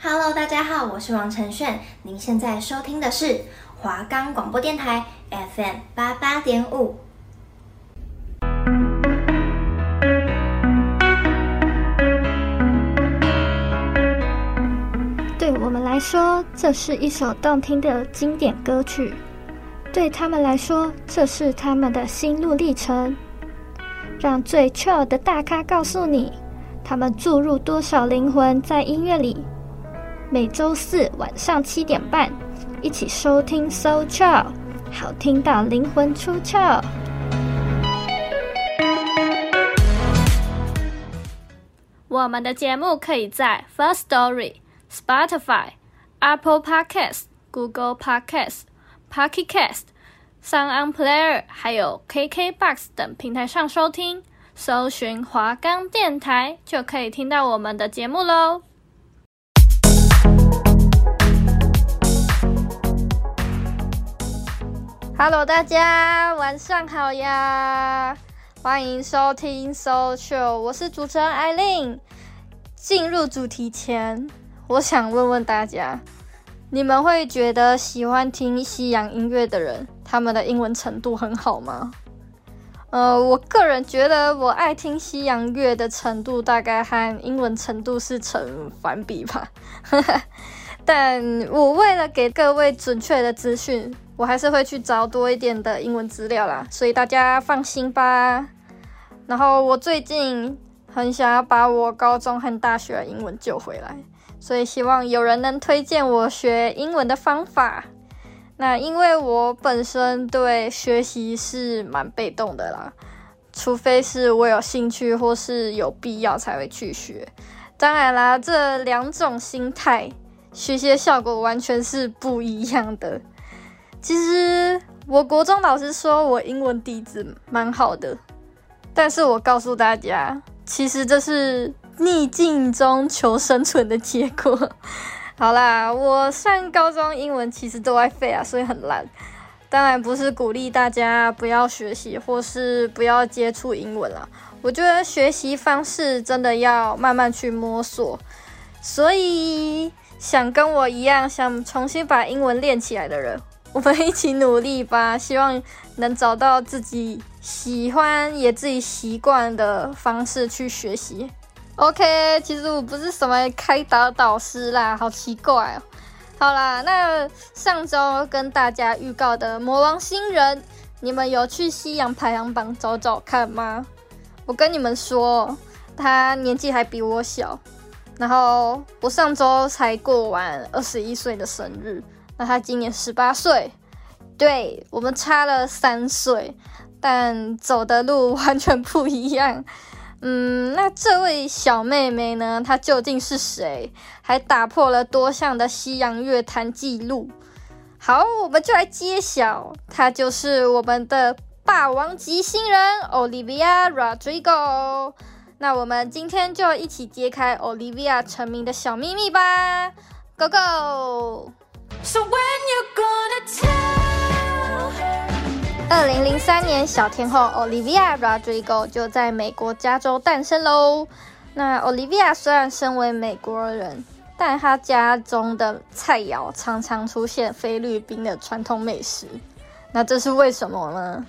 Hello，大家好，我是王承炫。您现在收听的是华冈广播电台 FM 八八点五。对我们来说，这是一首动听的经典歌曲；对他们来说，这是他们的心路历程。让最 chill 的大咖告诉你，他们注入多少灵魂在音乐里。每周四晚上七点半，一起收听 So Chill，好听到灵魂出窍。我们的节目可以在 First Story、Spotify、Apple Podcast、Google Podcast、Pocket Cast。SoundOn Player 还有 KKBOX 等平台上收听，搜寻华冈电台就可以听到我们的节目喽。Hello，大家晚上好呀，欢迎收听 Social，我是主持人艾琳。进入主题前，我想问问大家。你们会觉得喜欢听西洋音乐的人，他们的英文程度很好吗？呃，我个人觉得我爱听西洋乐的程度大概和英文程度是成反比吧。但我为了给各位准确的资讯，我还是会去找多一点的英文资料啦，所以大家放心吧。然后我最近很想要把我高中和大学的英文救回来。所以希望有人能推荐我学英文的方法。那因为我本身对学习是蛮被动的啦，除非是我有兴趣或是有必要才会去学。当然啦，这两种心态学习的效果完全是不一样的。其实我国中老师说我英文底子蛮好的，但是我告诉大家，其实这是。逆境中求生存的结果。好啦，我上高中英文其实都爱废啊，所以很烂。当然不是鼓励大家不要学习或是不要接触英文啦。我觉得学习方式真的要慢慢去摸索。所以想跟我一样想重新把英文练起来的人，我们一起努力吧。希望能找到自己喜欢也自己习惯的方式去学习。OK，其实我不是什么开导导师啦，好奇怪哦。好啦，那上周跟大家预告的魔王新人，你们有去西洋排行榜找找看吗？我跟你们说，他年纪还比我小，然后我上周才过完二十一岁的生日，那他今年十八岁，对，我们差了三岁，但走的路完全不一样。嗯，那这位小妹妹呢？她究竟是谁？还打破了多项的西洋乐坛纪录。好，我们就来揭晓，她就是我们的霸王级新人 Olivia Rodrigo。那我们今天就一起揭开 Olivia 成名的小秘密吧，Go Go！When you gonna tell 二零零三年，小天后 Olivia Rodrigo 就在美国加州诞生喽。那 Olivia 虽然身为美国人，但她家中的菜肴常常出现菲律宾的传统美食。那这是为什么呢？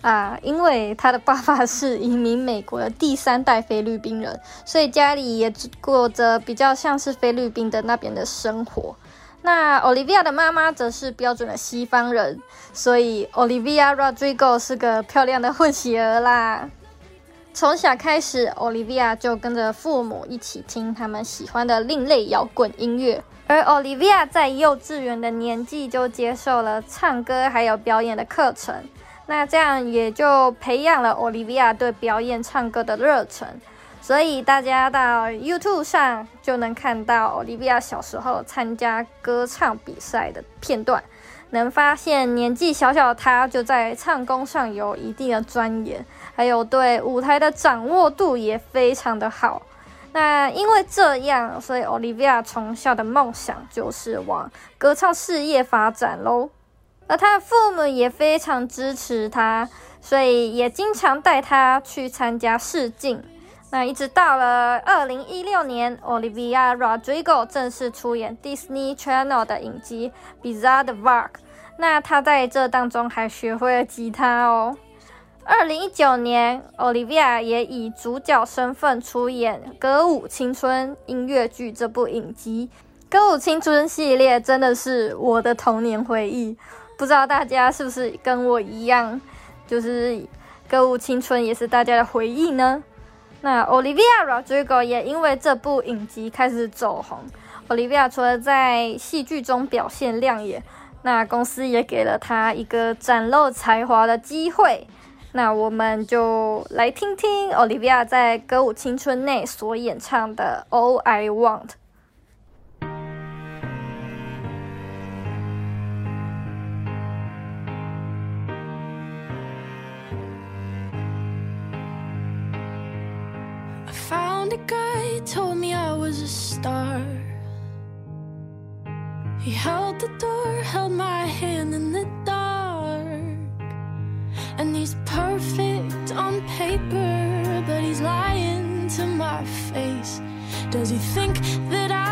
啊，因为她的爸爸是移民美国的第三代菲律宾人，所以家里也过着比较像是菲律宾的那边的生活。那 Olivia 的妈妈则是标准的西方人，所以 Olivia Rodrigo 是个漂亮的混血儿啦。从小开始，Olivia 就跟着父母一起听他们喜欢的另类摇滚音乐，而 Olivia 在幼稚园的年纪就接受了唱歌还有表演的课程，那这样也就培养了 Olivia 对表演唱歌的热忱。所以大家到 YouTube 上就能看到 Olivia 小时候参加歌唱比赛的片段，能发现年纪小小的她就在唱功上有一定的钻研，还有对舞台的掌握度也非常的好。那因为这样，所以 Olivia 从小的梦想就是往歌唱事业发展喽。而她的父母也非常支持她，所以也经常带她去参加试镜。那一直到了二零一六年，Olivia Rodrigo 正式出演 Disney Channel 的影集《Bizarre Varg》。那她在这当中还学会了吉他哦。二零一九年，Olivia 也以主角身份出演《歌舞青春》音乐剧这部影集。《歌舞青春》系列真的是我的童年回忆，不知道大家是不是跟我一样，就是《歌舞青春》也是大家的回忆呢？那 Olivia Rodrigo 也因为这部影集开始走红。Olivia 除了在戏剧中表现亮眼，那公司也给了她一个展露才华的机会。那我们就来听听 Olivia 在《歌舞青春》内所演唱的《All I Want》。The guy told me I was a star. He held the door, held my hand in the dark. And he's perfect on paper, but he's lying to my face. Does he think that I?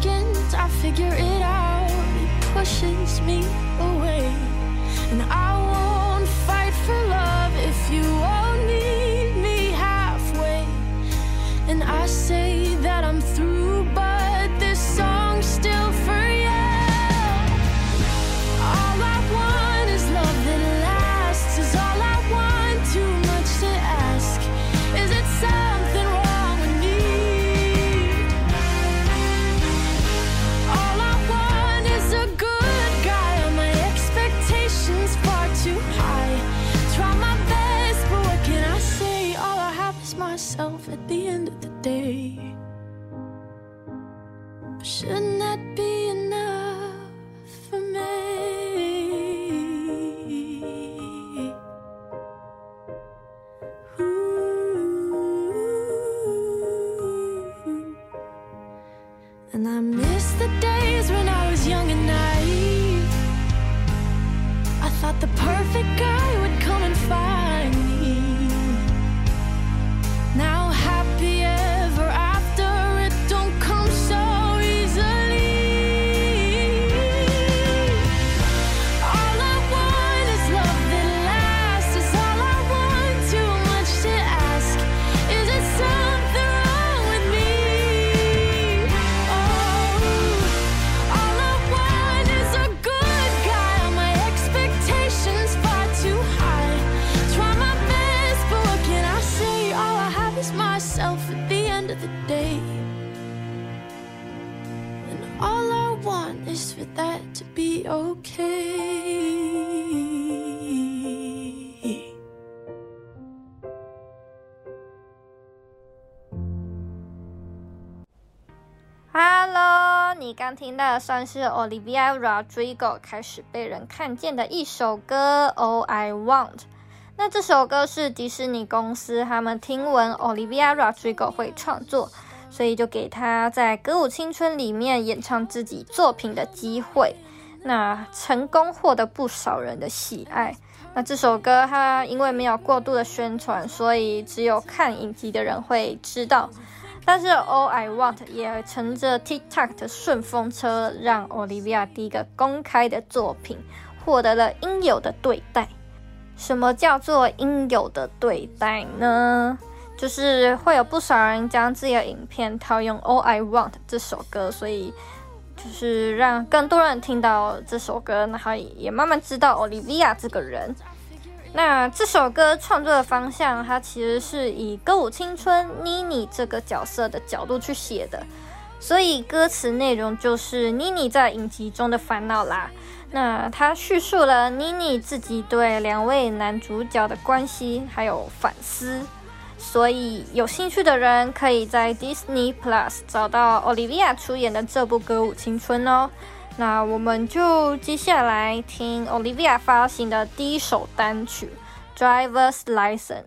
seconds I figure it out. It pushes me away. And I 听到的算是 Olivia Rodrigo 开始被人看见的一首歌《All I Want》。那这首歌是迪士尼公司他们听闻 Olivia Rodrigo 会创作，所以就给他在《歌舞青春》里面演唱自己作品的机会。那成功获得不少人的喜爱。那这首歌它因为没有过度的宣传，所以只有看影集的人会知道。但是《All I Want》也乘着 TikTok 的顺风车，让 Olivia 第一个公开的作品获得了应有的对待。什么叫做应有的对待呢？就是会有不少人将自己的影片套用《All I Want》这首歌，所以就是让更多人听到这首歌，然后也慢慢知道 Olivia 这个人。那这首歌创作的方向，它其实是以《歌舞青春》妮妮这个角色的角度去写的，所以歌词内容就是妮妮在影集中的烦恼啦。那它叙述了妮妮自己对两位男主角的关系还有反思，所以有兴趣的人可以在 Disney Plus 找到 Olivia 出演的这部《歌舞青春》哦。那我们就接下来听 Olivia 发行的第一首单曲《Driver's License》。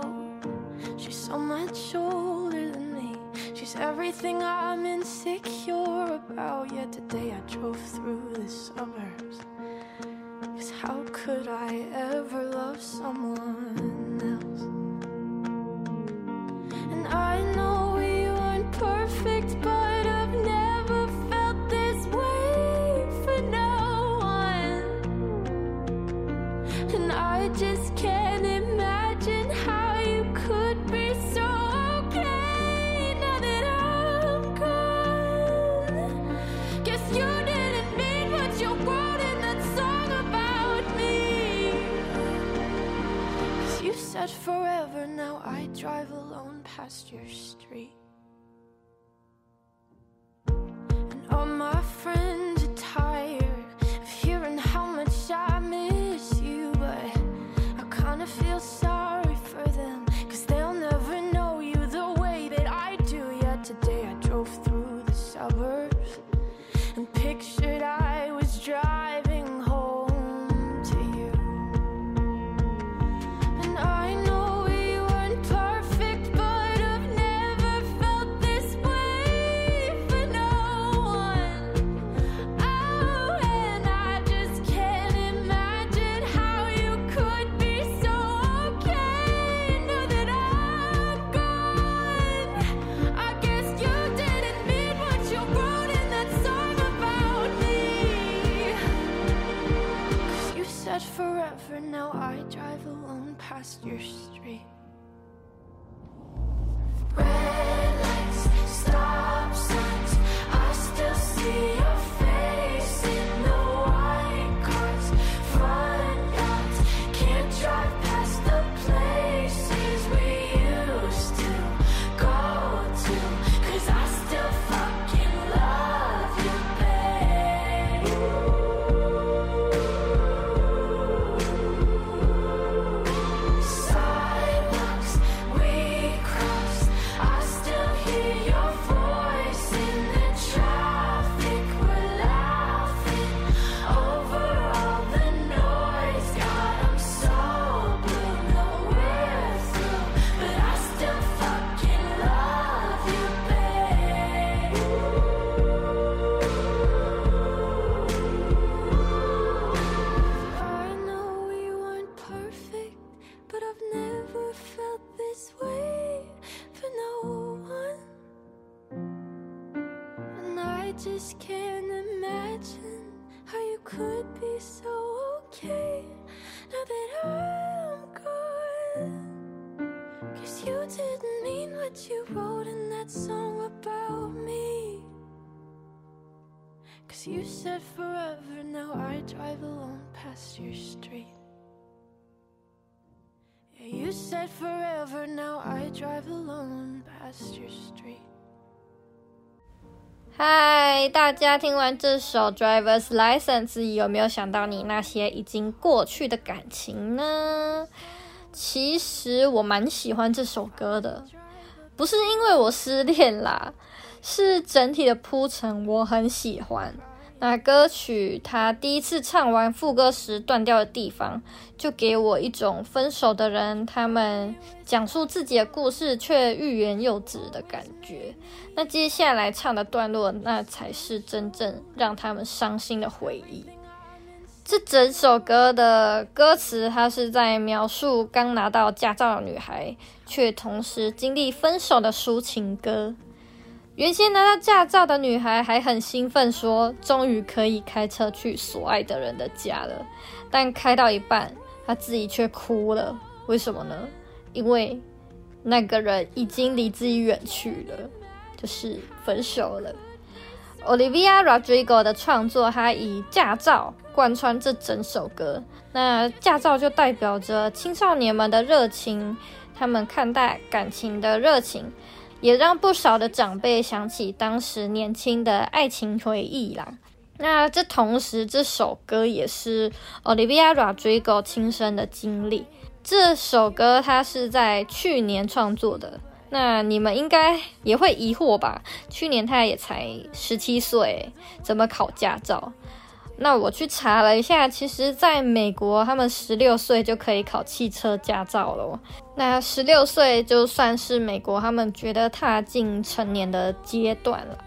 So much older than me. She's everything I'm insecure about. Yet today I drove through the suburbs. Cause how could I ever love someone else? And I know drive alone past your street. And all my friends drive alone past your street. 嗨，大家听完这首《Driver's License》，有没有想到你那些已经过去的感情呢？其实我蛮喜欢这首歌的，不是因为我失恋啦，是整体的铺陈我很喜欢。那歌曲他第一次唱完副歌时断掉的地方，就给我一种分手的人他们讲述自己的故事却欲言又止的感觉。那接下来唱的段落，那才是真正让他们伤心的回忆。这整首歌的歌词，它是在描述刚拿到驾照的女孩，却同时经历分手的抒情歌。原先拿到驾照的女孩还很兴奋，说终于可以开车去所爱的人的家了。但开到一半，她自己却哭了。为什么呢？因为那个人已经离自己远去了，就是分手了。Olivia Rodrigo 的创作，他以驾照贯穿这整首歌。那驾照就代表着青少年们的热情，他们看待感情的热情，也让不少的长辈想起当时年轻的爱情回忆啦。那这同时，这首歌也是 Olivia Rodrigo 亲身的经历。这首歌他是在去年创作的。那你们应该也会疑惑吧？去年他也才十七岁，怎么考驾照？那我去查了一下，其实在美国，他们十六岁就可以考汽车驾照了。那十六岁就算是美国他们觉得踏进成年的阶段了。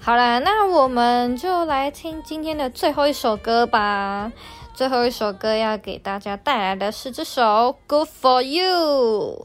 好啦，那我们就来听今天的最后一首歌吧。最后一首歌要给大家带来的是这首《Good for You》。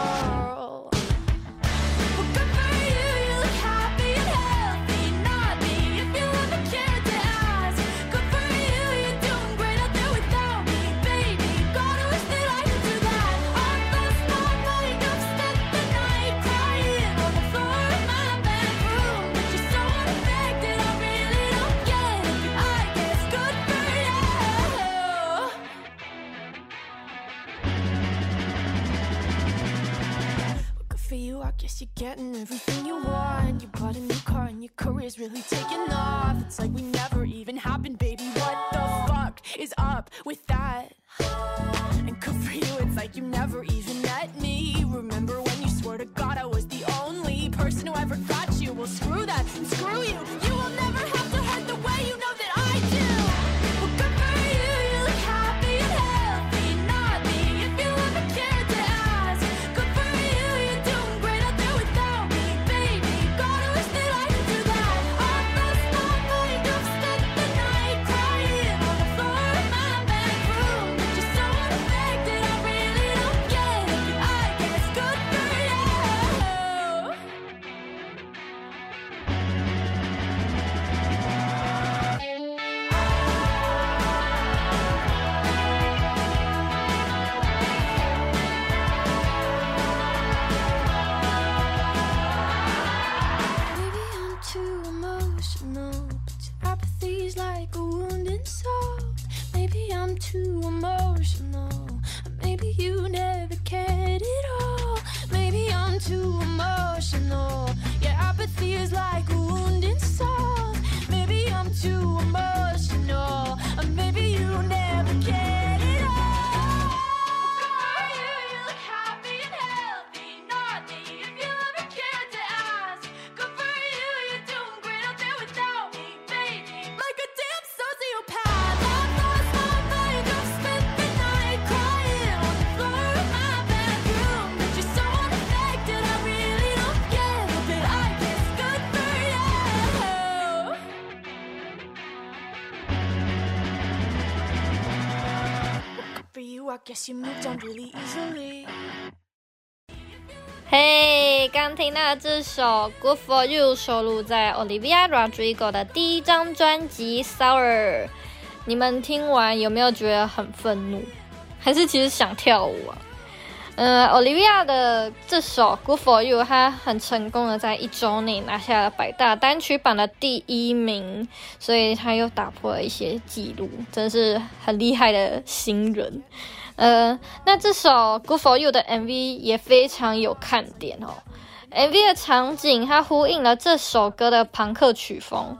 嘿，刚听到这首《Good for You》收录在 Olivia Rodrigo 的第一张专辑《Sour》。你们听完有没有觉得很愤怒，还是其实想跳舞啊？，Olivia 的这首《Good for You》，她很成功的在一周内拿下了百大单曲榜的第一名，所以她又打破了一些记录，真是很厉害的新人。呃，那这首《Good for You》的 MV 也非常有看点哦。MV 的场景它呼应了这首歌的朋克曲风，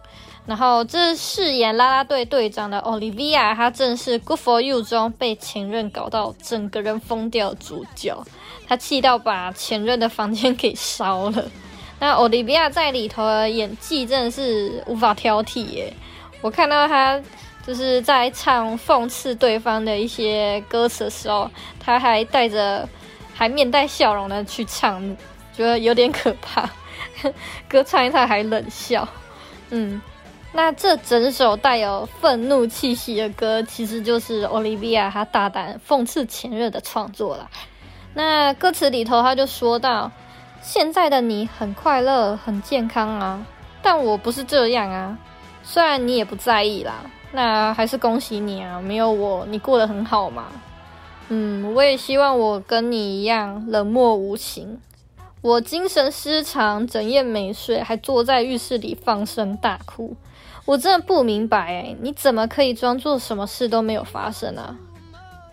然后这饰演啦啦队队长的 Olivia，她正是《Good for You》中被前任搞到整个人疯掉主角，她气到把前任的房间给烧了。那 Olivia 在里头的演技真的是无法挑剔耶，我看到她。就是在唱讽刺对方的一些歌词的时候，他还带着还面带笑容的去唱，觉得有点可怕。歌唱一唱还冷笑，嗯，那这整首带有愤怒气息的歌，其实就是 Olivia 她大胆讽刺前任的创作啦。那歌词里头，他就说到：“现在的你很快乐，很健康啊，但我不是这样啊。虽然你也不在意啦，那还是恭喜你啊，没有我，你过得很好嘛。嗯，我也希望我跟你一样冷漠无情。我精神失常，整夜没睡，还坐在浴室里放声大哭。我真的不明白，欸，你怎么可以装作什么事都没有发生啊？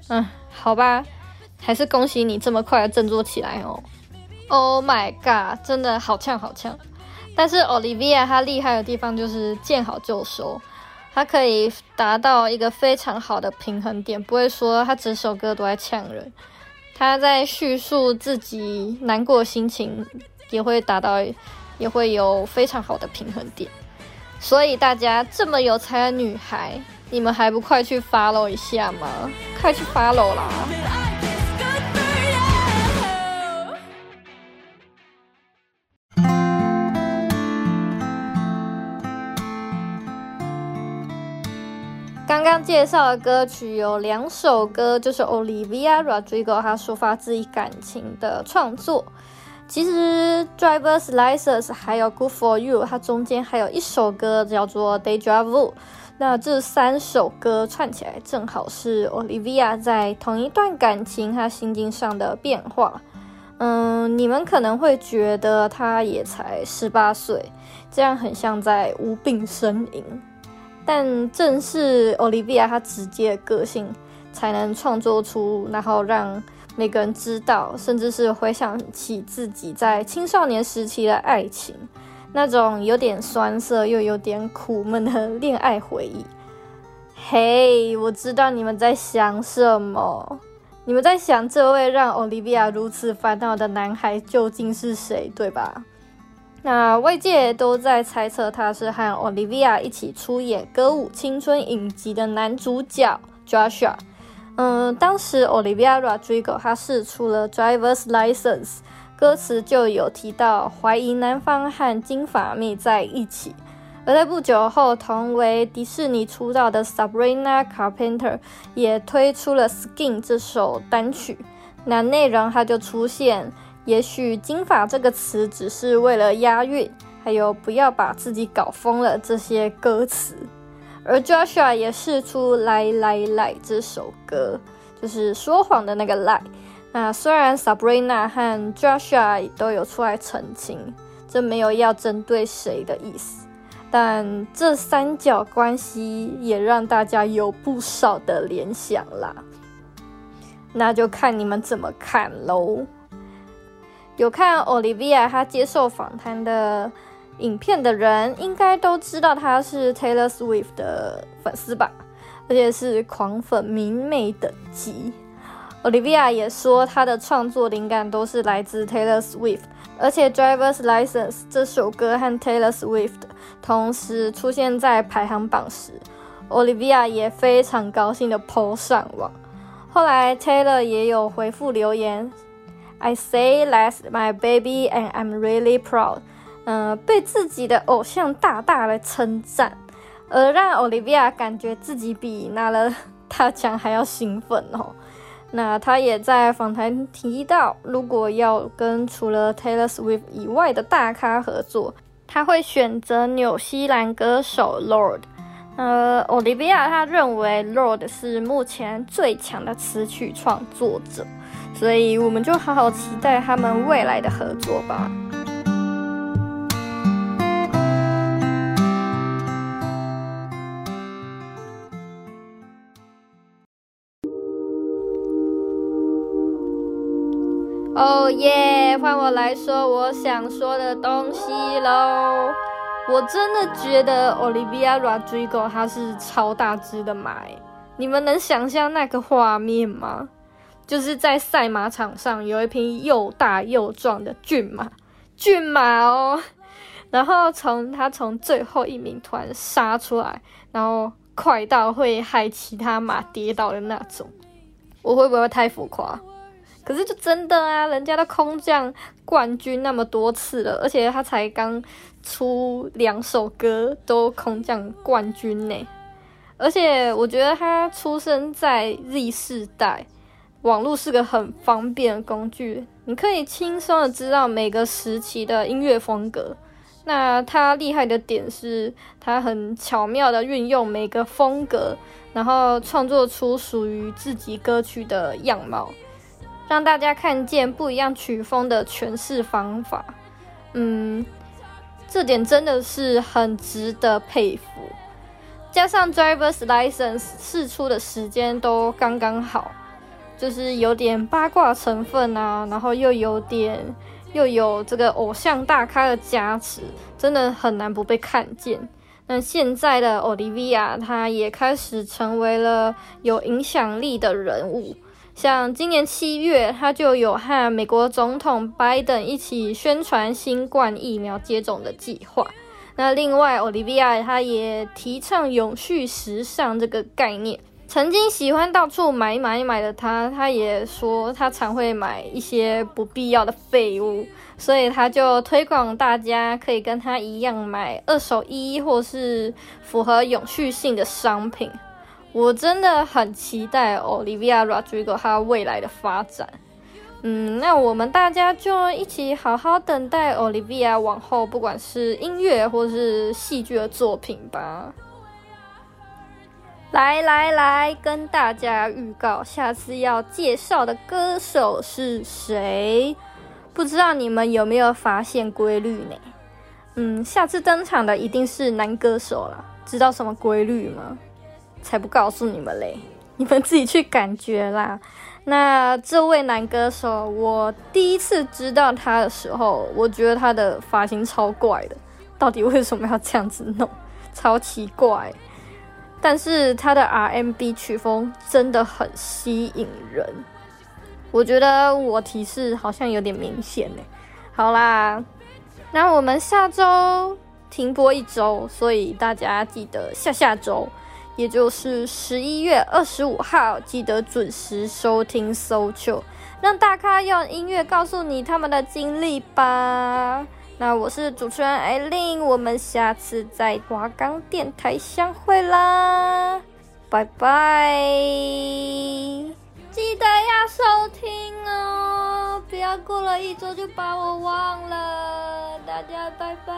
嗯，好吧。”还是恭喜你这么快的振作起来哦！Oh my god，真的好呛好呛！但是 Olivia 她厉害的地方就是见好就收，她可以达到一个非常好的平衡点，不会说她整首歌都在呛人。她在叙述自己难过心情，也会达到，也会有非常好的平衡点。所以大家这么有才的女孩，你们还不快去 follow 一下吗？快去 follow 啦！刚介绍的歌曲有两首歌，就是 Olivia Rodrigo 她抒发自己感情的创作。其实 Driver's License 还有 Good for You，它中间还有一首歌叫做 Deja Vu。那这三首歌串起来，正好是 Olivia 在同一段感情她心境上的变化。嗯，你们可能会觉得她也才十八岁，这样很像在无病呻吟。但正是 Olivia 她直接的个性，才能创作出，然后让每个人知道，甚至是回想起自己在青少年时期的爱情，那种有点酸涩又有点苦闷的恋爱回忆。嘿，我知道你们在想什么，你们在想这位让 Olivia 如此烦恼的男孩究竟是谁，对吧？那外界都在猜测他是和 Olivia 一起出演歌舞青春影集的男主角 Joshua。嗯，当时 Olivia Rodrigo 他释出了 Driver's License，歌词就有提到怀疑男方和金发妹在一起。而在不久后，同为迪士尼出道的 Sabrina Carpenter 也推出了 Skin 这首单曲，那内容他就出现。也许“金发”这个词只是为了押韵，还有不要把自己搞疯了这些歌词。而 Joshua 也试出《来来来》这首歌，就是说谎的那个 lie。那虽然 Sabrina 和 Joshua 都有出来澄清，这没有要针对谁的意思，但这三角关系也让大家有不少的联想啦。那就看你们怎么看喽。有看 Olivia 她接受访谈的影片的人，应该都知道她是 Taylor Swift 的粉丝吧，而且是狂粉迷妹等级。Olivia 也说，她的创作灵感都是来自 Taylor Swift，而且 Driver's License 这首歌和 Taylor Swift 同时出现在排行榜时，Olivia 也非常高兴的 po 上网。后来 Taylor 也有回复留言。I say that's my baby and I'm really proud。呃，被自己的偶像大大的称赞，而让 Olivia 感觉自己比拿了大奖还要兴奋哦。那他也在访谈提到，如果要跟除了 Taylor Swift 以外的大咖合作，他会选择纽西兰歌手 Lord。呃，Olivia 他认为 Lord 是目前最强的词曲创作者。所以我们就好好期待他们未来的合作吧。哦耶！换我来说我想说的东西喽。我真的觉得 Olivia Rodrigo 她是超大只的马，你们能想象那个画面吗？就是在赛马场上有一匹又大又壮的骏马，骏马哦，然后从他从最后一名突然杀出来，然后快到会害其他马跌倒的那种，我会不会太浮夸？可是就真的啊，人家的空降冠军那么多次了，而且他才刚出两首歌都空降冠军呢。而且我觉得他出生在 Z 世代，网络是个很方便的工具，你可以轻松的知道每个时期的音乐风格。那他厉害的点是，他很巧妙的运用每个风格，然后创作出属于自己歌曲的样貌，让大家看见不一样曲风的诠释方法。嗯，这点真的是很值得佩服。加上 Driver's License 试出的时间都刚刚好，就是有点八卦成分啊，然后又有点。又有这个偶像大咖的加持，真的很难不被看见。那现在的 Olivia，她也开始成为了有影响力的人物。像今年七月，她就有和美国总统拜登一起宣传新冠疫苗接种的计划。那另外，Olivia 她也提倡永续时尚这个概念。曾经喜欢到处买买买的他，他也说他常会买一些不必要的废物，所以他就推广大家可以跟他一样买二手衣或是符合永续性的商品。我真的很期待 Olivia Rodrigo 他未来的发展。嗯，那我们大家就一起好好等待 Olivia 往后不管是音乐或是戏剧的作品吧。来来来，跟大家预告，下次要介绍的歌手是谁？不知道你们有没有发现规律呢？嗯，下次登场的一定是男歌手啦。知道什么规律吗？才不告诉你们嘞，你们自己去感觉啦。那这位男歌手，我第一次知道他的时候，我觉得他的发型超怪的，到底为什么要这样子弄？超奇怪。但是他的 RMB 曲风真的很吸引人，我觉得我提示好像有点明显呢。好啦，那我们下周停播一周，所以大家记得下下周，也就是十一月二十五号，记得准时收听 Socho 让大咖用音乐告诉你他们的经历吧。那我是主持人艾琳，我们下次在华冈电台相会啦，拜拜！记得要收听哦，不要过了一周就把我忘了，大家拜拜。